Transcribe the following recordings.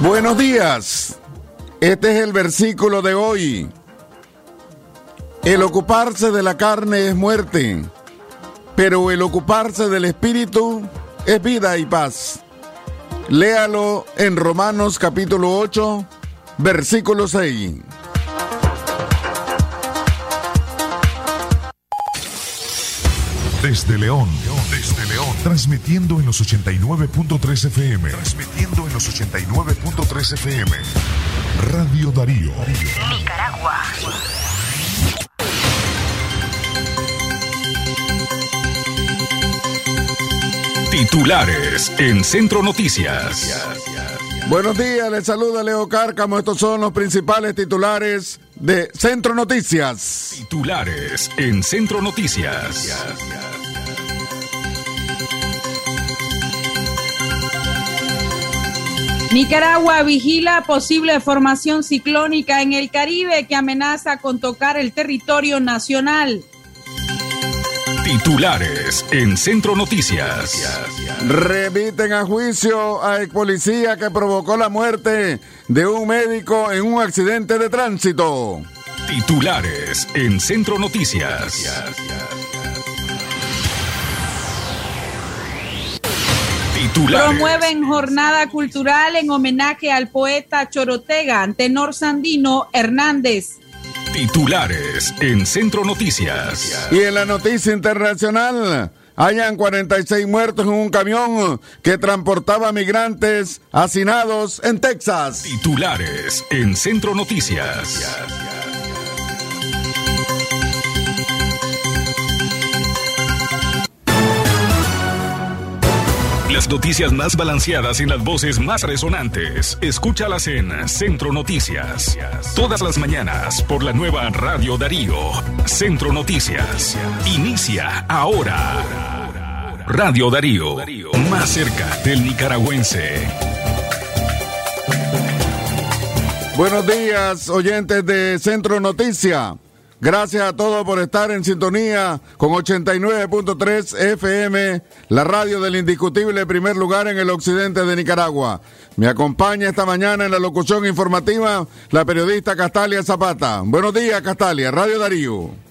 Buenos días. Este es el versículo de hoy. El ocuparse de la carne es muerte, pero el ocuparse del espíritu es vida y paz. Léalo en Romanos capítulo 8, versículo 6. Desde León, desde León, transmitiendo en los 89.3 FM, transmitiendo en los 89.3 FM. Radio Darío. Nicaragua. Titulares en Centro Noticias. Buenos días, les saluda Leo Cárcamo. Estos son los principales titulares de Centro Noticias. Titulares en Centro Noticias. Nicaragua vigila posible formación ciclónica en el Caribe que amenaza con tocar el territorio nacional. Titulares en Centro Noticias. Remiten a juicio a ex policía que provocó la muerte de un médico en un accidente de tránsito. Titulares en Centro Noticias. Promueven jornada cultural en homenaje al poeta chorotega Tenor Sandino Hernández. Titulares en Centro Noticias. Y en la noticia internacional, hayan 46 muertos en un camión que transportaba migrantes hacinados en Texas. Titulares en Centro Noticias. Las noticias más balanceadas y las voces más resonantes. Escúchalas en Centro Noticias. Todas las mañanas por la nueva Radio Darío. Centro Noticias. Inicia ahora. Radio Darío. Más cerca del nicaragüense. Buenos días, oyentes de Centro Noticia. Gracias a todos por estar en sintonía con 89.3 FM, la radio del indiscutible primer lugar en el occidente de Nicaragua. Me acompaña esta mañana en la locución informativa la periodista Castalia Zapata. Buenos días, Castalia, Radio Darío.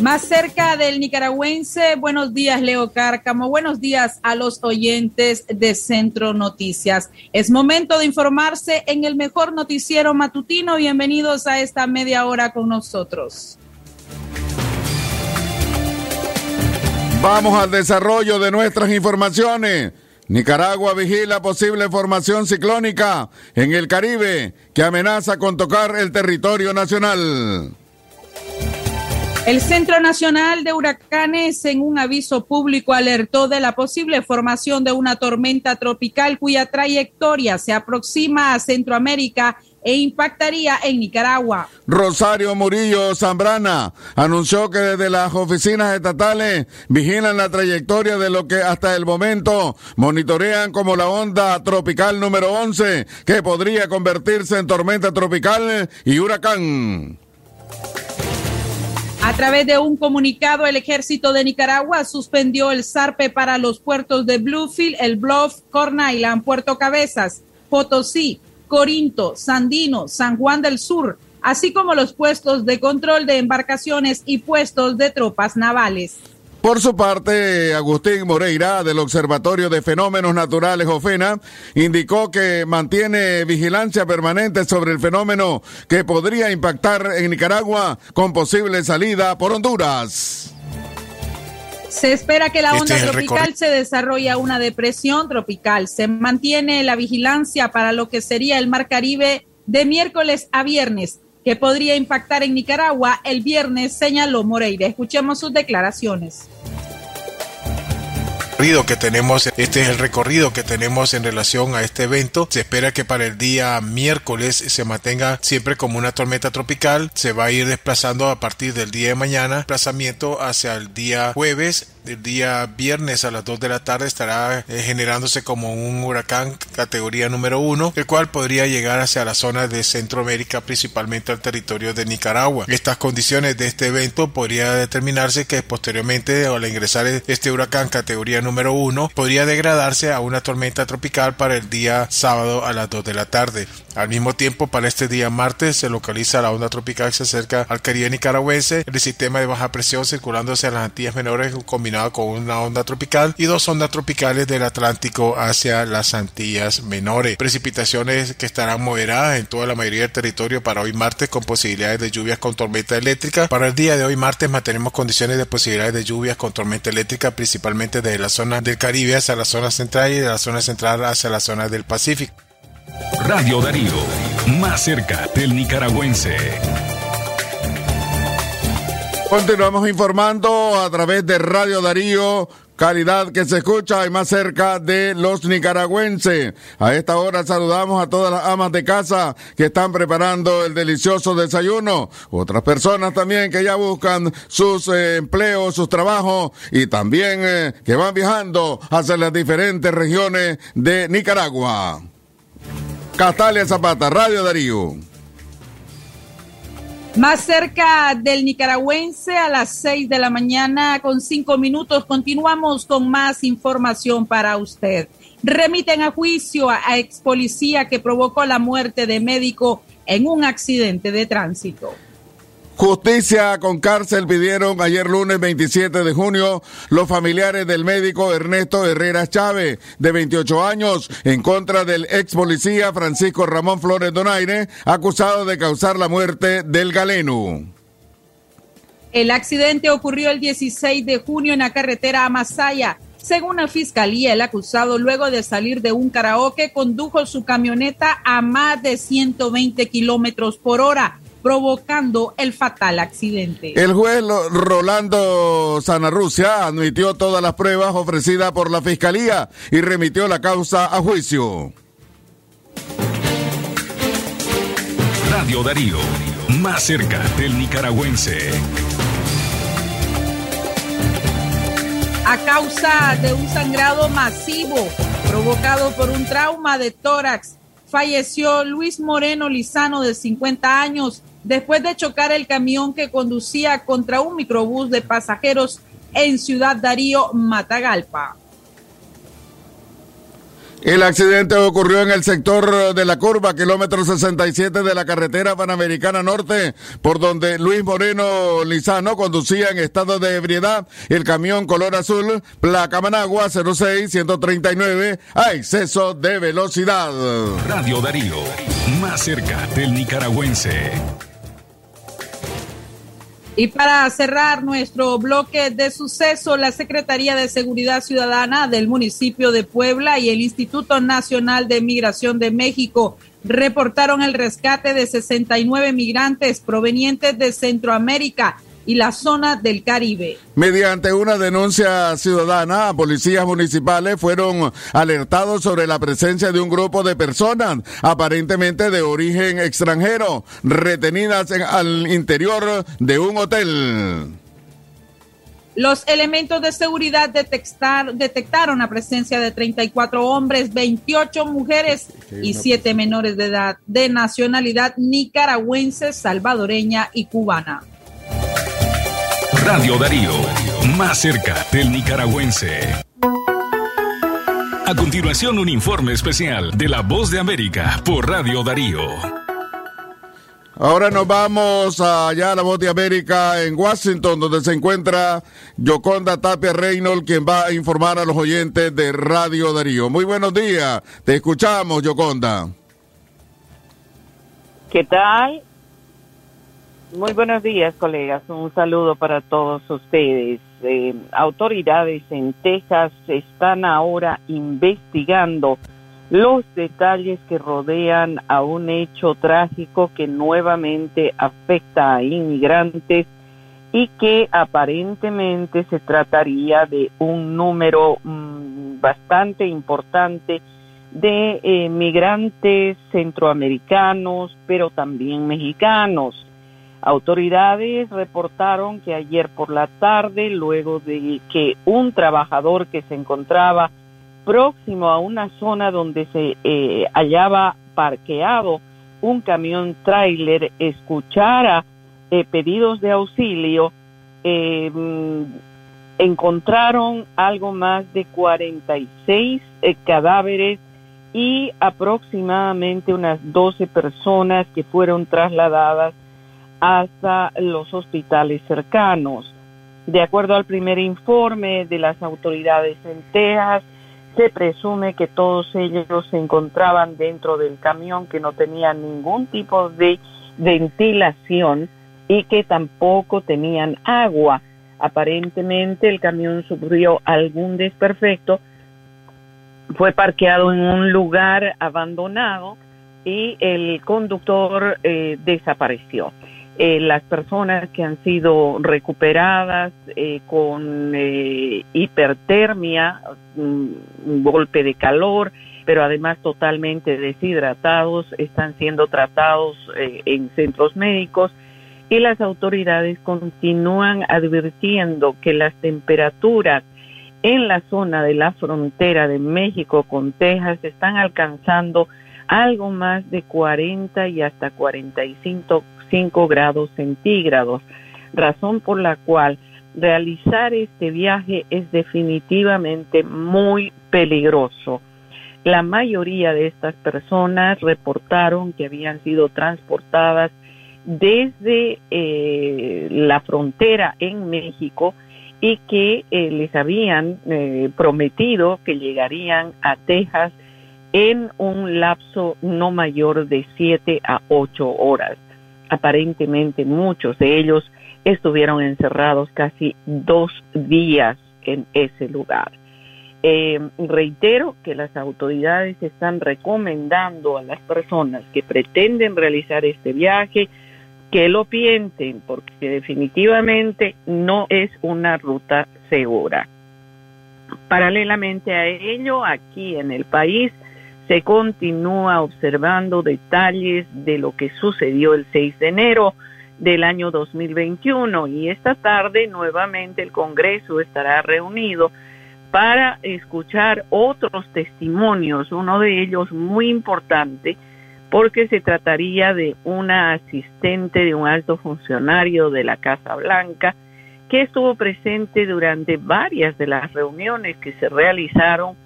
Más cerca del nicaragüense, buenos días Leo Cárcamo, buenos días a los oyentes de Centro Noticias. Es momento de informarse en el mejor noticiero matutino. Bienvenidos a esta media hora con nosotros. Vamos al desarrollo de nuestras informaciones. Nicaragua vigila posible formación ciclónica en el Caribe que amenaza con tocar el territorio nacional. El Centro Nacional de Huracanes en un aviso público alertó de la posible formación de una tormenta tropical cuya trayectoria se aproxima a Centroamérica e impactaría en Nicaragua. Rosario Murillo Zambrana anunció que desde las oficinas estatales vigilan la trayectoria de lo que hasta el momento monitorean como la onda tropical número 11, que podría convertirse en tormenta tropical y huracán. A través de un comunicado, el ejército de Nicaragua suspendió el zarpe para los puertos de Bluefield, El Bluff, Corn Island, Puerto Cabezas, Potosí, Corinto, Sandino, San Juan del Sur, así como los puestos de control de embarcaciones y puestos de tropas navales. Por su parte, Agustín Moreira, del Observatorio de Fenómenos Naturales OFENA, indicó que mantiene vigilancia permanente sobre el fenómeno que podría impactar en Nicaragua con posible salida por Honduras. Se espera que la onda tropical se desarrolle a una depresión tropical. Se mantiene la vigilancia para lo que sería el Mar Caribe de miércoles a viernes que podría impactar en Nicaragua el viernes, señaló Moreira. Escuchemos sus declaraciones que tenemos, este es el recorrido que tenemos en relación a este evento. Se espera que para el día miércoles se mantenga siempre como una tormenta tropical. Se va a ir desplazando a partir del día de mañana, desplazamiento hacia el día jueves el día viernes a las 2 de la tarde estará eh, generándose como un huracán categoría número 1, el cual podría llegar hacia la zona de Centroamérica, principalmente al territorio de Nicaragua. Estas condiciones de este evento podría determinarse que posteriormente al ingresar este huracán categoría número 1 podría degradarse a una tormenta tropical para el día sábado a las 2 de la tarde. Al mismo tiempo, para este día martes se localiza la onda tropical que se acerca al Caribe nicaragüense, el sistema de baja presión circulando hacia las Antillas menores combinado con una onda tropical y dos ondas tropicales del Atlántico hacia las Antillas menores. Precipitaciones que estarán moderadas en toda la mayoría del territorio para hoy martes con posibilidades de lluvias con tormenta eléctrica. Para el día de hoy martes mantenemos condiciones de posibilidades de lluvias con tormenta eléctrica principalmente desde la zona del Caribe hacia la zona central y de la zona central hacia la zona del Pacífico. Radio Darío, más cerca del nicaragüense. Continuamos informando a través de Radio Darío, calidad que se escucha y más cerca de los nicaragüenses. A esta hora saludamos a todas las amas de casa que están preparando el delicioso desayuno. Otras personas también que ya buscan sus eh, empleos, sus trabajos y también eh, que van viajando hacia las diferentes regiones de Nicaragua. Castalia Zapata, Radio Darío. Más cerca del nicaragüense a las seis de la mañana con cinco minutos. Continuamos con más información para usted. Remiten a juicio a, ex policía que provocó la muerte de médico en un accidente de tránsito. Justicia con cárcel pidieron ayer lunes 27 de junio los familiares del médico Ernesto Herrera Chávez, de 28 años, en contra del ex policía Francisco Ramón Flores Donaire, acusado de causar la muerte del galeno. El accidente ocurrió el 16 de junio en la carretera a Masaya. Según la fiscalía, el acusado, luego de salir de un karaoke, condujo su camioneta a más de 120 kilómetros por hora provocando el fatal accidente. El juez Rolando Sanarrucia admitió todas las pruebas ofrecidas por la Fiscalía y remitió la causa a juicio. Radio Darío, más cerca del nicaragüense. A causa de un sangrado masivo provocado por un trauma de tórax, falleció Luis Moreno Lizano de 50 años después de chocar el camión que conducía contra un microbús de pasajeros en Ciudad Darío, Matagalpa. El accidente ocurrió en el sector de la curva, kilómetro 67 de la carretera Panamericana Norte, por donde Luis Moreno Lizano conducía en estado de ebriedad el camión color azul, placa Managua 06-139, a exceso de velocidad. Radio Darío, más cerca del nicaragüense. Y para cerrar nuestro bloque de suceso, la Secretaría de Seguridad Ciudadana del municipio de Puebla y el Instituto Nacional de Migración de México reportaron el rescate de 69 migrantes provenientes de Centroamérica y la zona del Caribe. Mediante una denuncia ciudadana, policías municipales fueron alertados sobre la presencia de un grupo de personas aparentemente de origen extranjero retenidas en, al interior de un hotel. Los elementos de seguridad detectaron la presencia de 34 hombres, 28 mujeres y 7 menores de edad de nacionalidad nicaragüense, salvadoreña y cubana. Radio Darío, más cerca del nicaragüense. A continuación, un informe especial de La Voz de América por Radio Darío. Ahora nos vamos allá a La Voz de América en Washington, donde se encuentra Yoconda Tapia Reynolds, quien va a informar a los oyentes de Radio Darío. Muy buenos días, te escuchamos, Yoconda. ¿Qué tal? Muy buenos días, colegas. Un saludo para todos ustedes. Eh, autoridades en Texas están ahora investigando los detalles que rodean a un hecho trágico que nuevamente afecta a inmigrantes y que aparentemente se trataría de un número mm, bastante importante de eh, migrantes centroamericanos, pero también mexicanos. Autoridades reportaron que ayer por la tarde, luego de que un trabajador que se encontraba próximo a una zona donde se eh, hallaba parqueado un camión tráiler escuchara eh, pedidos de auxilio, eh, encontraron algo más de 46 cadáveres y aproximadamente unas 12 personas que fueron trasladadas hasta los hospitales cercanos. De acuerdo al primer informe de las autoridades en Texas, se presume que todos ellos se encontraban dentro del camión que no tenía ningún tipo de ventilación y que tampoco tenían agua. Aparentemente el camión sufrió algún desperfecto, fue parqueado en un lugar abandonado y el conductor eh, desapareció. Eh, las personas que han sido recuperadas eh, con eh, hipertermia, un golpe de calor, pero además totalmente deshidratados, están siendo tratados en centros médicos y las autoridades continúan advirtiendo que las temperaturas en la zona de la frontera de México con Texas están alcanzando algo más de 40 y hasta 45 5 grados centígrados, razón por la cual realizar este viaje es definitivamente muy peligroso. La mayoría de estas personas reportaron que habían sido transportadas desde eh, la frontera en México y que eh, les habían eh, prometido que llegarían a Texas en un lapso no mayor de 7 a 8 horas aparentemente muchos de ellos estuvieron encerrados casi dos días en ese lugar. Eh, reitero que las autoridades están recomendando a las personas que pretenden realizar este viaje que lo piensen porque definitivamente no es una ruta segura. Paralelamente a ello, aquí en el país, se continúa observando detalles de lo que sucedió el 6 de enero del año 2021 y esta tarde nuevamente el Congreso estará reunido para escuchar otros testimonios, uno de ellos muy importante porque se trataría de una asistente de un alto funcionario de la Casa Blanca que estuvo presente durante varias de las reuniones que se realizaron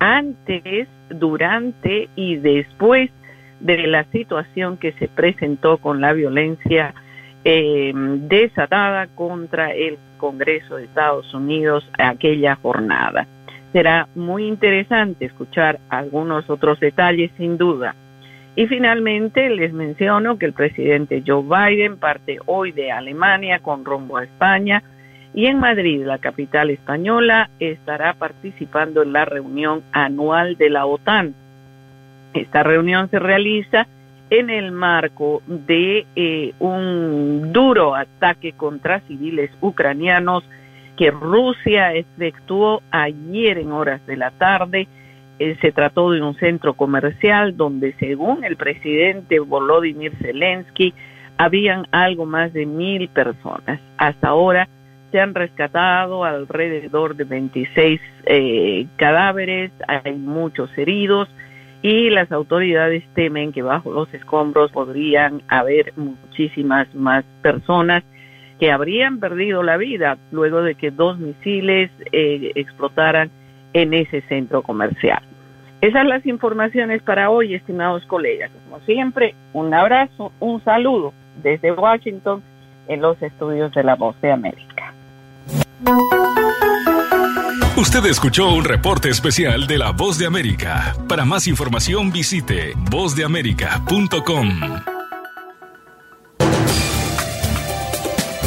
antes, durante y después de la situación que se presentó con la violencia eh, desatada contra el Congreso de Estados Unidos aquella jornada. Será muy interesante escuchar algunos otros detalles sin duda. Y finalmente les menciono que el presidente Joe Biden parte hoy de Alemania con rumbo a España y en Madrid, la capital española, estará participando en la reunión anual de la OTAN. Esta reunión se realiza en el marco de eh, un duro ataque contra civiles ucranianos que Rusia efectuó ayer en horas de la tarde. Eh, se trató de un centro comercial donde, según el presidente Volodymyr Zelensky, habían algo más de mil personas. Hasta ahora, se han rescatado alrededor de 26 eh, cadáveres, hay muchos heridos y las autoridades temen que bajo los escombros podrían haber muchísimas más personas que habrían perdido la vida luego de que dos misiles eh, explotaran en ese centro comercial. Esas las informaciones para hoy, estimados colegas. Como siempre, un abrazo, un saludo desde Washington en los estudios de la Voz de América. Usted escuchó un reporte especial de La Voz de América. Para más información visite vozdeamerica.com.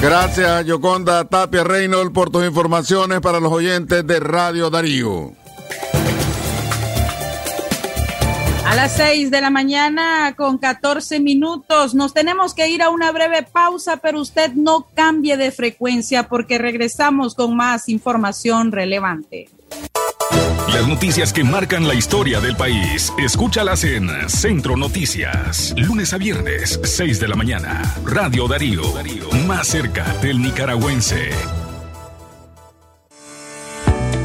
Gracias, Yoconda Tapia Reynolds, por tus informaciones para los oyentes de Radio Darío. A las 6 de la mañana con 14 minutos nos tenemos que ir a una breve pausa, pero usted no cambie de frecuencia porque regresamos con más información relevante. Las noticias que marcan la historia del país, escúchalas en Centro Noticias, lunes a viernes, 6 de la mañana. Radio Darío, más cerca del nicaragüense.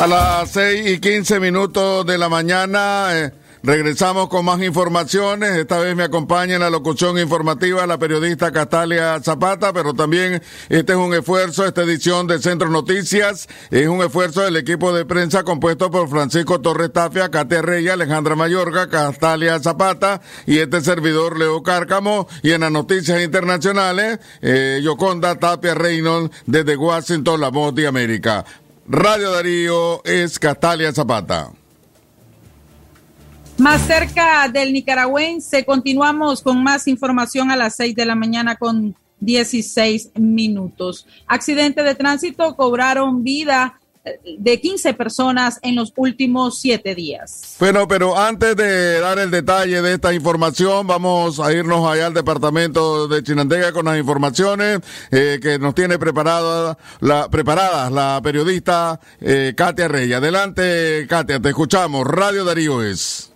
A las 6 y 15 minutos de la mañana eh, regresamos con más informaciones. Esta vez me acompaña en la locución informativa la periodista Castalia Zapata, pero también este es un esfuerzo, esta edición de Centro Noticias, es un esfuerzo del equipo de prensa compuesto por Francisco Torres Tafia, Katia Rey, Alejandra Mayorga, Castalia Zapata y este servidor Leo Cárcamo. Y en las noticias internacionales, eh, Yoconda Tapia Reynolds desde Washington, la voz de América. Radio Darío es Castalia Zapata. Más cerca del nicaragüense, continuamos con más información a las 6 de la mañana con 16 minutos. Accidente de tránsito cobraron vida de 15 personas en los últimos siete días. Bueno, pero antes de dar el detalle de esta información, vamos a irnos allá al departamento de Chinandega con las informaciones eh, que nos tiene preparada la, preparadas la periodista eh, Katia Rey. Adelante, Katia, te escuchamos. Radio Darío es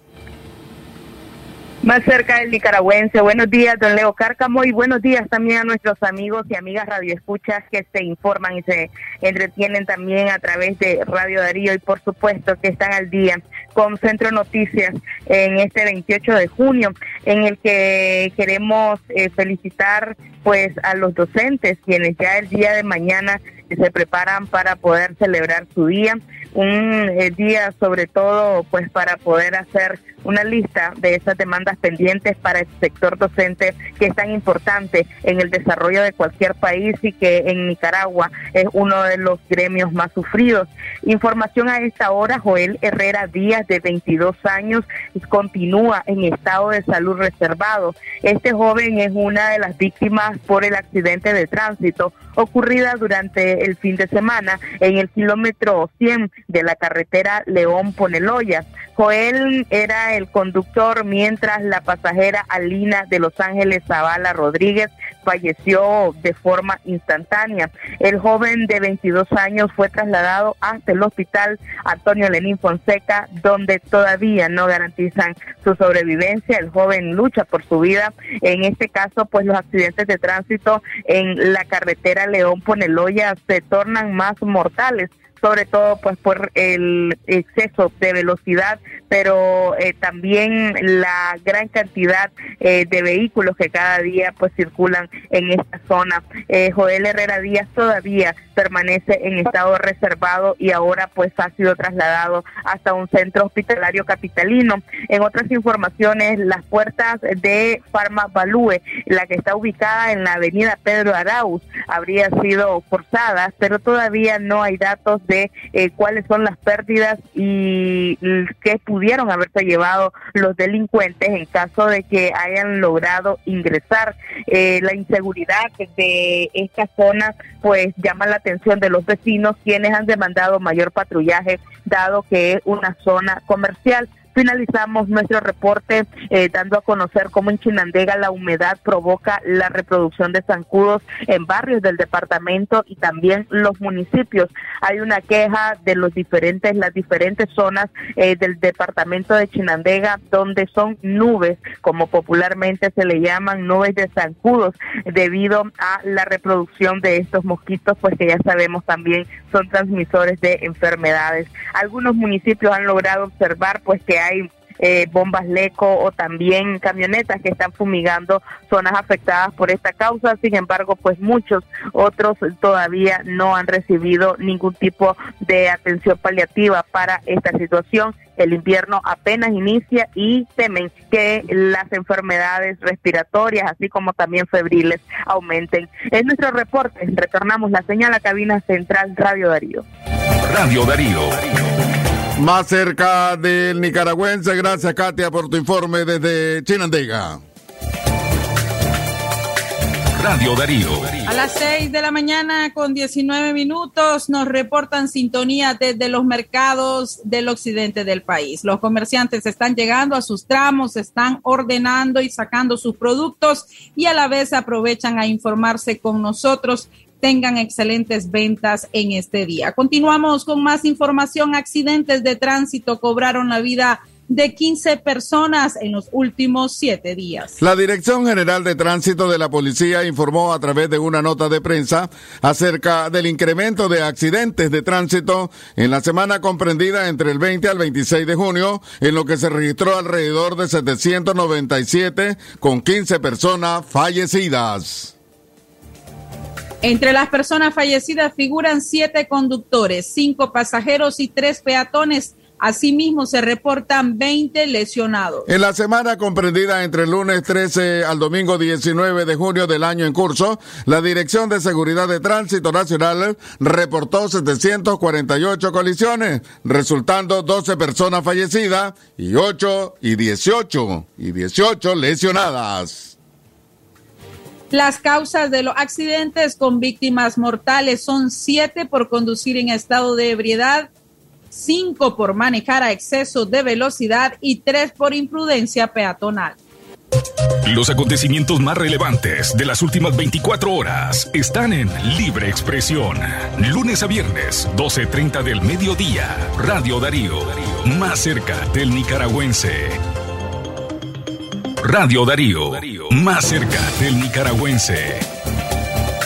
más cerca del nicaragüense. Buenos días, don Leo Cárcamo, y buenos días también a nuestros amigos y amigas radioescuchas que se informan y se entretienen también a través de Radio Darío y por supuesto que están al día con Centro Noticias en este 28 de junio, en el que queremos eh, felicitar pues a los docentes quienes ya el día de mañana se preparan para poder celebrar su día, un eh, día sobre todo pues para poder hacer una lista de esas demandas pendientes para el sector docente que es tan importante en el desarrollo de cualquier país y que en Nicaragua es uno de los gremios más sufridos. Información a esta hora, Joel Herrera Díaz, de 22 años, continúa en estado de salud reservado. Este joven es una de las víctimas por el accidente de tránsito ocurrida durante el fin de semana en el kilómetro 100 de la carretera León Poneloya. Joel era el conductor mientras la pasajera Alina de Los Ángeles Zavala Rodríguez falleció de forma instantánea. El joven de 22 años fue trasladado hasta el hospital Antonio Lenín Fonseca, donde todavía no garantizan su sobrevivencia. El joven lucha por su vida. En este caso, pues los accidentes de tránsito en la carretera León Poneloya se tornan más mortales sobre todo pues por el exceso de velocidad, pero eh, también la gran cantidad eh, de vehículos que cada día pues circulan en esta zona. Eh, Joel Herrera Díaz todavía permanece en estado reservado y ahora pues ha sido trasladado hasta un centro hospitalario capitalino. En otras informaciones, las puertas de Farma Balúe, la que está ubicada en la avenida Pedro Arauz, habría sido forzadas, pero todavía no hay datos de eh, cuáles son las pérdidas y qué pudieron haberse llevado los delincuentes en caso de que hayan logrado ingresar. Eh, la inseguridad de esta zona pues llama la atención de los vecinos quienes han demandado mayor patrullaje dado que es una zona comercial Finalizamos nuestro reporte eh, dando a conocer cómo en Chinandega la humedad provoca la reproducción de zancudos en barrios del departamento y también los municipios. Hay una queja de los diferentes, las diferentes zonas eh, del departamento de Chinandega donde son nubes, como popularmente se le llaman nubes de zancudos, debido a la reproducción de estos mosquitos, pues que ya sabemos también son transmisores de enfermedades. Algunos municipios han logrado observar pues que hay eh, bombas leco o también camionetas que están fumigando zonas afectadas por esta causa. Sin embargo, pues muchos otros todavía no han recibido ningún tipo de atención paliativa para esta situación. El invierno apenas inicia y temen que las enfermedades respiratorias, así como también febriles, aumenten. Es nuestro reporte. Retornamos la señal a cabina central Radio Darío. Radio Darío. Más cerca del nicaragüense, gracias Katia por tu informe desde Chinandega. Radio Darío. A las 6 de la mañana con 19 minutos nos reportan sintonía desde los mercados del occidente del país. Los comerciantes están llegando a sus tramos, están ordenando y sacando sus productos y a la vez aprovechan a informarse con nosotros tengan excelentes ventas en este día. Continuamos con más información. Accidentes de tránsito cobraron la vida de 15 personas en los últimos siete días. La Dirección General de Tránsito de la Policía informó a través de una nota de prensa acerca del incremento de accidentes de tránsito en la semana comprendida entre el 20 al 26 de junio, en lo que se registró alrededor de 797 con 15 personas fallecidas. Entre las personas fallecidas figuran siete conductores, cinco pasajeros y tres peatones. Asimismo, se reportan 20 lesionados. En la semana comprendida entre el lunes 13 al domingo 19 de junio del año en curso, la Dirección de Seguridad de Tránsito Nacional reportó 748 colisiones, resultando 12 personas fallecidas y 8 y 18 y 18 lesionadas. Las causas de los accidentes con víctimas mortales son siete por conducir en estado de ebriedad, cinco por manejar a exceso de velocidad y tres por imprudencia peatonal. Los acontecimientos más relevantes de las últimas 24 horas están en Libre Expresión. Lunes a viernes, 12.30 del mediodía. Radio Darío, más cerca del nicaragüense. Radio Darío, más cerca del nicaragüense.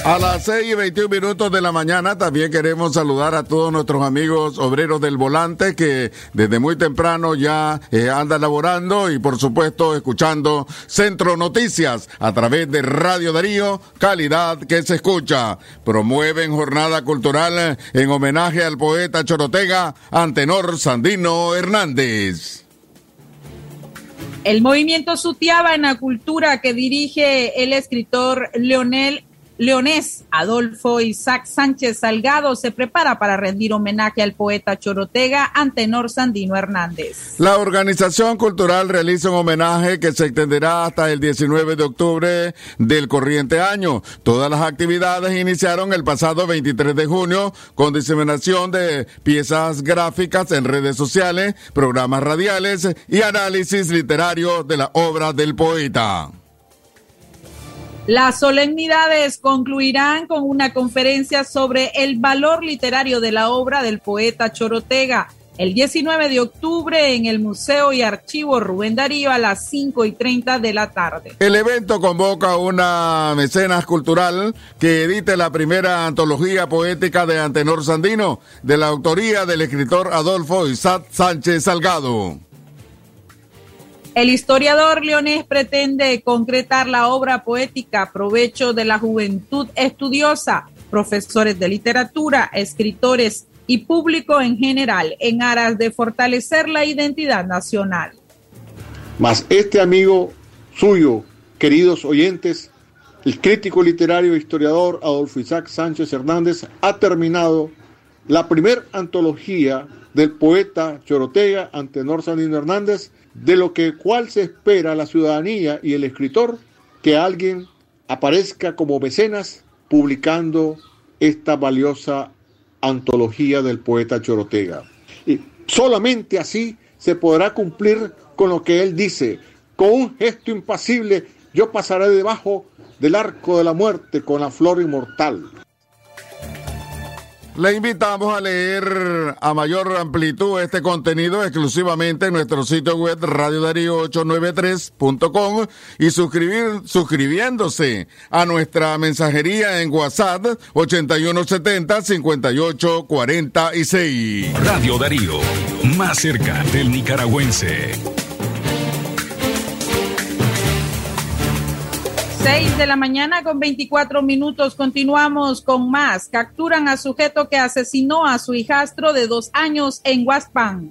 A las 6 y 21 minutos de la mañana también queremos saludar a todos nuestros amigos obreros del volante que desde muy temprano ya eh, andan laborando y por supuesto escuchando Centro Noticias a través de Radio Darío, calidad que se escucha. Promueven jornada cultural en homenaje al poeta Chorotega Antenor Sandino Hernández. El movimiento Sutiaba en la cultura que dirige el escritor Leonel Leonés Adolfo Isaac Sánchez Salgado se prepara para rendir homenaje al poeta Chorotega Antenor Sandino Hernández. La organización cultural realiza un homenaje que se extenderá hasta el 19 de octubre del corriente año. Todas las actividades iniciaron el pasado 23 de junio con diseminación de piezas gráficas en redes sociales, programas radiales y análisis literario de la obra del poeta. Las solemnidades concluirán con una conferencia sobre el valor literario de la obra del poeta Chorotega el 19 de octubre en el Museo y Archivo Rubén Darío a las 5 y 30 de la tarde. El evento convoca una mecenas cultural que edite la primera antología poética de Antenor Sandino, de la autoría del escritor Adolfo Isaac Sánchez Salgado. El historiador leonés pretende concretar la obra poética provecho de la juventud estudiosa, profesores de literatura, escritores y público en general, en aras de fortalecer la identidad nacional. Mas este amigo suyo, queridos oyentes, el crítico literario e historiador Adolfo Isaac Sánchez Hernández, ha terminado la primer antología del poeta Chorotega Antenor Sandino Hernández, de lo que cual se espera la ciudadanía y el escritor que alguien aparezca como mecenas publicando esta valiosa antología del poeta Chorotega. Y solamente así se podrá cumplir con lo que él dice. Con un gesto impasible yo pasaré debajo del arco de la muerte con la flor inmortal. Le invitamos a leer a mayor amplitud este contenido exclusivamente en nuestro sitio web radiodarío893.com y suscribir, suscribiéndose a nuestra mensajería en WhatsApp 8170-5846. Radio Darío, más cerca del nicaragüense. 6 de la mañana con 24 minutos. Continuamos con más. Capturan a sujeto que asesinó a su hijastro de dos años en Huaspan.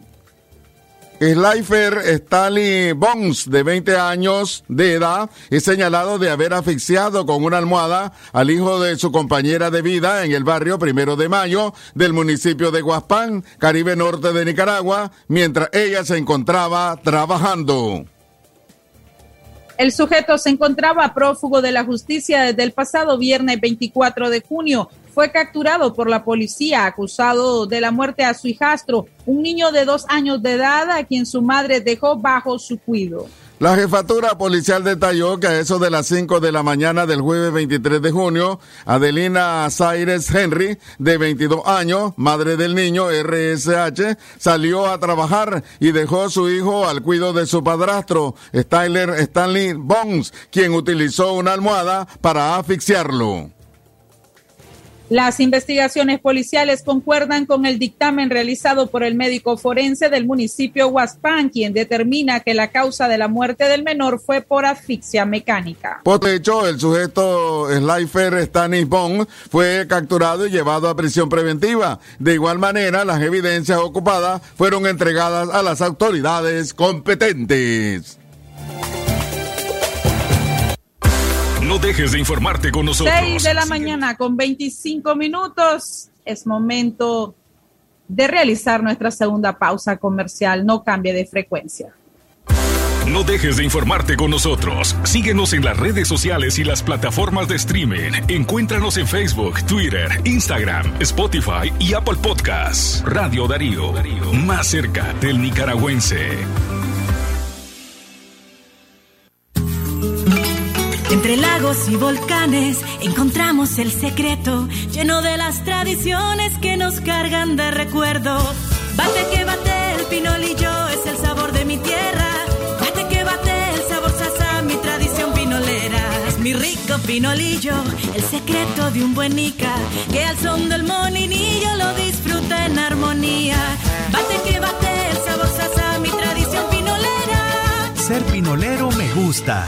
Slifer Stanley Bones, de 20 años de edad, es señalado de haber asfixiado con una almohada al hijo de su compañera de vida en el barrio Primero de Mayo del municipio de Huaspán, Caribe Norte de Nicaragua, mientras ella se encontraba trabajando. El sujeto se encontraba prófugo de la justicia desde el pasado viernes 24 de junio. Fue capturado por la policía acusado de la muerte a su hijastro, un niño de dos años de edad a quien su madre dejó bajo su cuidado. La jefatura policial detalló que a eso de las 5 de la mañana del jueves 23 de junio, Adelina Zaires Henry, de 22 años, madre del niño RSH, salió a trabajar y dejó a su hijo al cuidado de su padrastro, Styler Stanley Bones, quien utilizó una almohada para asfixiarlo. Las investigaciones policiales concuerdan con el dictamen realizado por el médico forense del municipio Huaspán, quien determina que la causa de la muerte del menor fue por asfixia mecánica. Por hecho, el sujeto Slifer Stanis Bond fue capturado y llevado a prisión preventiva. De igual manera, las evidencias ocupadas fueron entregadas a las autoridades competentes. No dejes de informarte con nosotros. 6 de la mañana con 25 minutos. Es momento de realizar nuestra segunda pausa comercial. No cambie de frecuencia. No dejes de informarte con nosotros. Síguenos en las redes sociales y las plataformas de streaming. Encuéntranos en Facebook, Twitter, Instagram, Spotify y Apple Podcasts. Radio Darío, más cerca del nicaragüense. Entre lagos y volcanes encontramos el secreto lleno de las tradiciones que nos cargan de recuerdo. Bate que bate el pinolillo es el sabor de mi tierra. Bate que bate el sabor sasa, mi tradición pinolera. Es mi rico pinolillo, el secreto de un buen nica que al son del molinillo lo disfruta en armonía. Bate que bate el sabor sasa, mi tradición pinolera. Ser pinolero me gusta.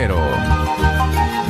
cero.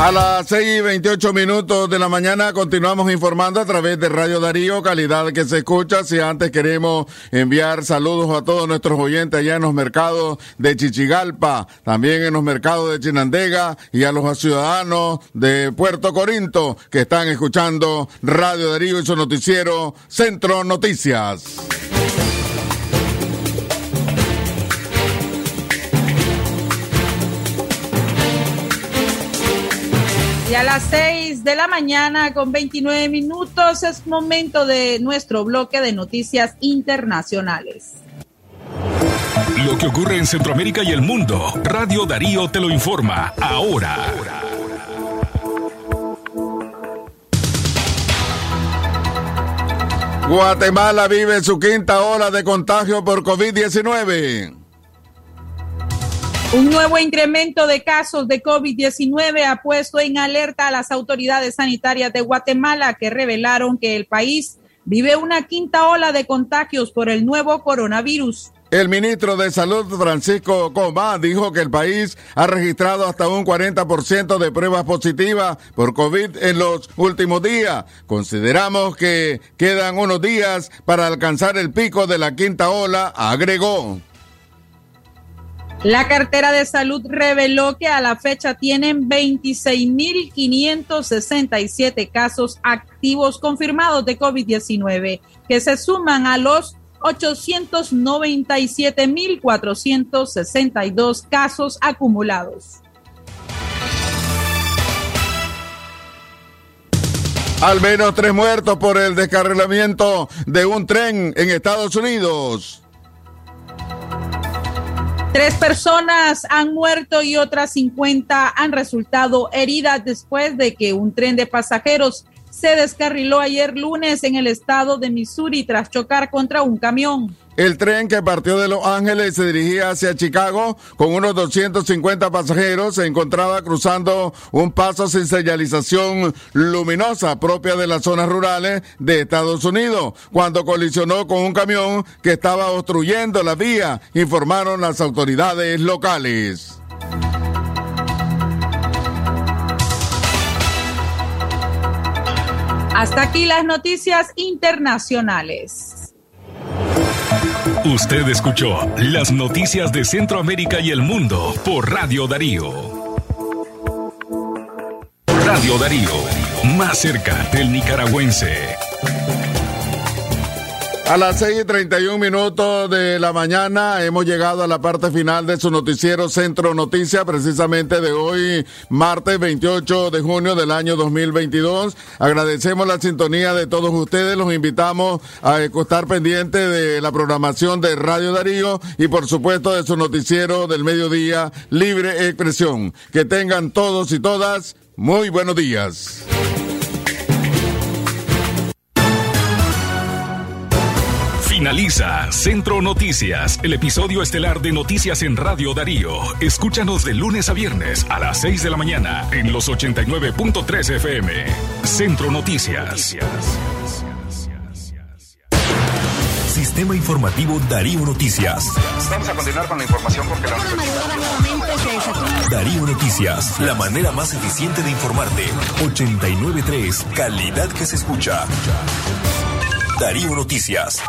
A las 6 y 28 minutos de la mañana continuamos informando a través de Radio Darío, calidad que se escucha. Si antes queremos enviar saludos a todos nuestros oyentes allá en los mercados de Chichigalpa, también en los mercados de Chinandega y a los ciudadanos de Puerto Corinto que están escuchando Radio Darío y su noticiero Centro Noticias. Y a las 6 de la mañana con 29 minutos es momento de nuestro bloque de noticias internacionales. Lo que ocurre en Centroamérica y el mundo, Radio Darío te lo informa ahora. Guatemala vive su quinta ola de contagio por COVID-19. Un nuevo incremento de casos de COVID-19 ha puesto en alerta a las autoridades sanitarias de Guatemala que revelaron que el país vive una quinta ola de contagios por el nuevo coronavirus. El ministro de Salud, Francisco Coma, dijo que el país ha registrado hasta un 40% de pruebas positivas por COVID en los últimos días. Consideramos que quedan unos días para alcanzar el pico de la quinta ola, agregó. La cartera de salud reveló que a la fecha tienen 26.567 casos activos confirmados de COVID-19, que se suman a los 897.462 casos acumulados. Al menos tres muertos por el descarrilamiento de un tren en Estados Unidos. Tres personas han muerto y otras 50 han resultado heridas después de que un tren de pasajeros se descarriló ayer lunes en el estado de Missouri tras chocar contra un camión. El tren que partió de Los Ángeles y se dirigía hacia Chicago con unos 250 pasajeros se encontraba cruzando un paso sin señalización luminosa propia de las zonas rurales de Estados Unidos cuando colisionó con un camión que estaba obstruyendo la vía, informaron las autoridades locales. Hasta aquí las noticias internacionales. Usted escuchó las noticias de Centroamérica y el mundo por Radio Darío. Radio Darío, más cerca del nicaragüense. A las 6 y 31 minutos de la mañana hemos llegado a la parte final de su noticiero Centro Noticias, precisamente de hoy, martes 28 de junio del año 2022. Agradecemos la sintonía de todos ustedes, los invitamos a estar pendientes de la programación de Radio Darío y por supuesto de su noticiero del mediodía Libre Expresión. Que tengan todos y todas muy buenos días. Finaliza Centro Noticias, el episodio estelar de Noticias en Radio Darío. Escúchanos de lunes a viernes a las 6 de la mañana en los 89.3 FM. Centro Noticias. Sistema Informativo Darío Noticias. Vamos a continuar con la información porque la Darío Noticias, la manera más eficiente de informarte. 89.3, calidad que se escucha. Darío Noticias.